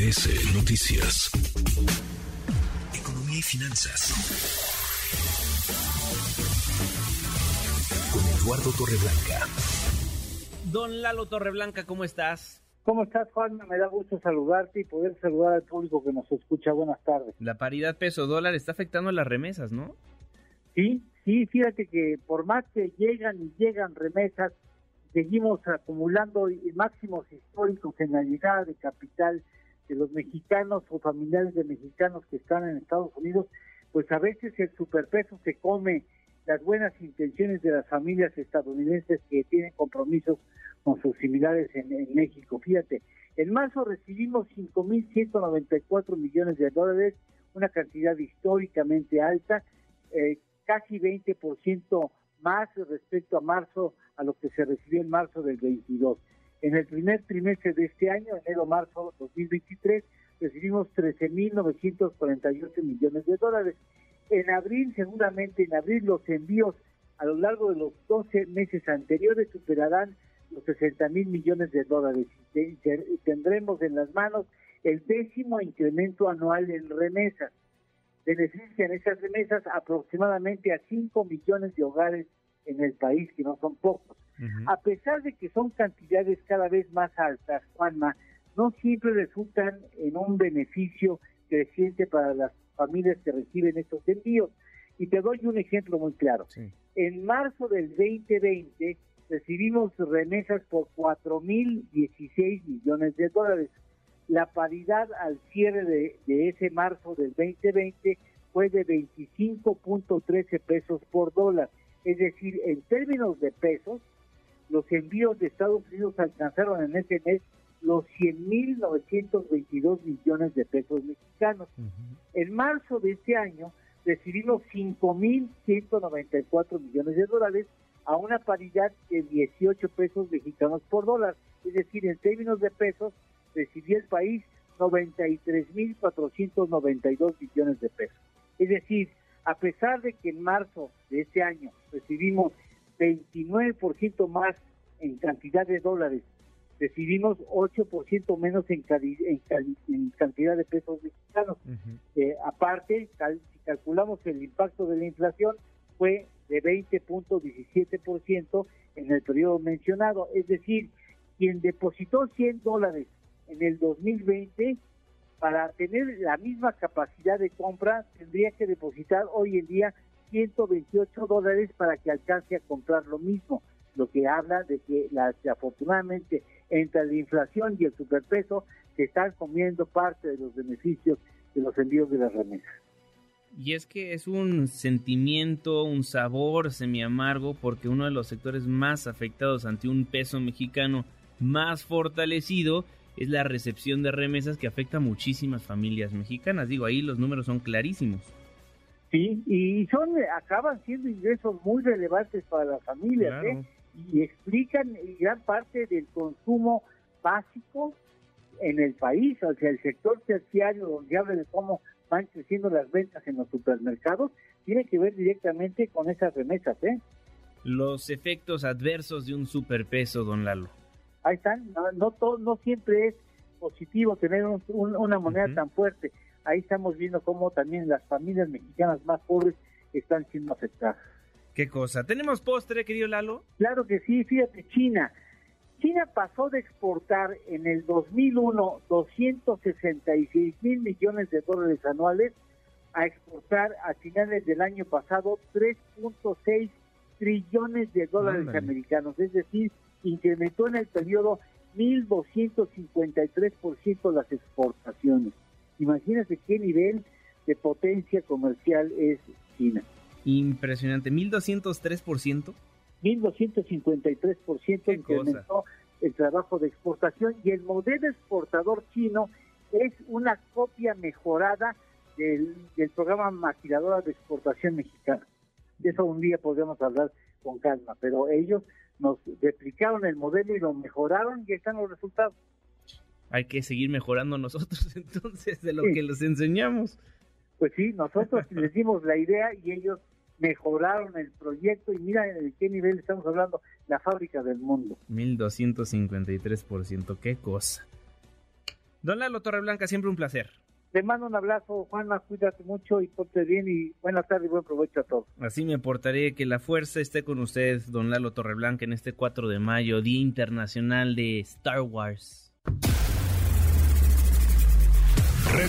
MBS Noticias. Economía y finanzas. Con Eduardo Torreblanca. Don Lalo Torreblanca, ¿cómo estás? ¿Cómo estás, Juan? Me da gusto saludarte y poder saludar al público que nos escucha. Buenas tardes. La paridad peso-dólar está afectando a las remesas, ¿no? Sí, sí, fíjate que por más que llegan y llegan remesas, seguimos acumulando máximos históricos en la llegada de capital de los mexicanos o familiares de mexicanos que están en Estados Unidos, pues a veces el superpeso se come las buenas intenciones de las familias estadounidenses que tienen compromisos con sus similares en, México. Fíjate, en marzo recibimos 5.194 millones de dólares, una cantidad históricamente alta, eh, casi 20% más respecto a marzo, a lo que se recibió en marzo del 22. En el primer trimestre de este año, enero-marzo 2023, recibimos 13.948 millones de dólares. En abril, seguramente en abril, los envíos a lo largo de los 12 meses anteriores superarán los 60 mil millones de dólares tendremos en las manos el décimo incremento anual en remesas. Benefician esas remesas aproximadamente a 5 millones de hogares en el país, que no son pocos. A pesar de que son cantidades cada vez más altas, Juanma, no siempre resultan en un beneficio creciente para las familias que reciben estos envíos. Y te doy un ejemplo muy claro. En marzo del 2020 recibimos remesas por 4.016 millones de dólares. La paridad al cierre de, de ese marzo del 2020 fue de 25.13 pesos por dólar. Es decir, en términos de pesos, los envíos de Estados Unidos alcanzaron en ese mes los 100.922 millones de pesos mexicanos. En marzo de este año recibimos 5.194 millones de dólares a una paridad de 18 pesos mexicanos por dólar. Es decir, en términos de pesos, recibió el país 93.492 millones de pesos. Es decir, a pesar de que en marzo de este año recibimos 29% más en cantidad de dólares recibimos 8% menos en, en, cantidad de pesos mexicanos. Eh, aparte, si calculamos el impacto de la inflación, fue de 20.17% en el periodo mencionado. Es decir, quien depositó 100 dólares en el 2020, para tener la misma capacidad de compra, tendría que depositar hoy en día 128 dólares para que alcance a comprar lo mismo, lo que habla de que la, afortunadamente entre la inflación y el superpeso se están comiendo parte de los beneficios de los envíos de las remesas. Y es que es un sentimiento, un sabor semi amargo, porque uno de los sectores más afectados ante un peso mexicano más fortalecido es la recepción de remesas que afecta a muchísimas familias mexicanas. Digo, ahí los números son clarísimos. Sí, y son acaban siendo ingresos muy relevantes para las familias, ¿eh? Y explican gran parte del consumo básico en el país, o sea, el sector terciario donde habla de cómo van creciendo las ventas en los supermercados, tiene que ver directamente con esas remesas, ¿eh? Los efectos adversos de un superpeso, don Lalo. Ahí están, no, todo, no siempre es positivo tener una moneda tan fuerte. Ahí estamos viendo cómo también las familias mexicanas más pobres están siendo afectadas. ¿Qué cosa? ¿Tenemos postre, querido Lalo? Claro que sí, fíjate, China. China pasó de exportar en el 2001 266 mil millones de dólares anuales a exportar a finales del año pasado 3.6 trillones de dólares americanos, es decir, incrementó en el periodo 1.253% las exportaciones. Imagínate qué nivel de potencia comercial es China. Impresionante, 1203%. 1253% incrementó el trabajo de exportación y el modelo exportador chino es una copia mejorada del, programa maquiladora de exportación mexicana. De eso un día podríamos hablar con calma, pero ellos nos replicaron el modelo y lo mejoraron y están los resultados. Hay que seguir mejorando nosotros entonces de lo que les enseñamos. Pues sí, nosotros les dimos la idea y ellos mejoraron el proyecto y mira en qué nivel estamos hablando, la fábrica del mundo. 1253%, qué cosa. Don Lalo Torreblanca, siempre un placer. Te mando un abrazo, Juana, cuídate mucho y ponte bien y buena tarde y buen provecho a todos. Así me portaré, que la fuerza esté con usted, don Lalo Torreblanca, en este 4 de mayo, Día Internacional de Star Wars.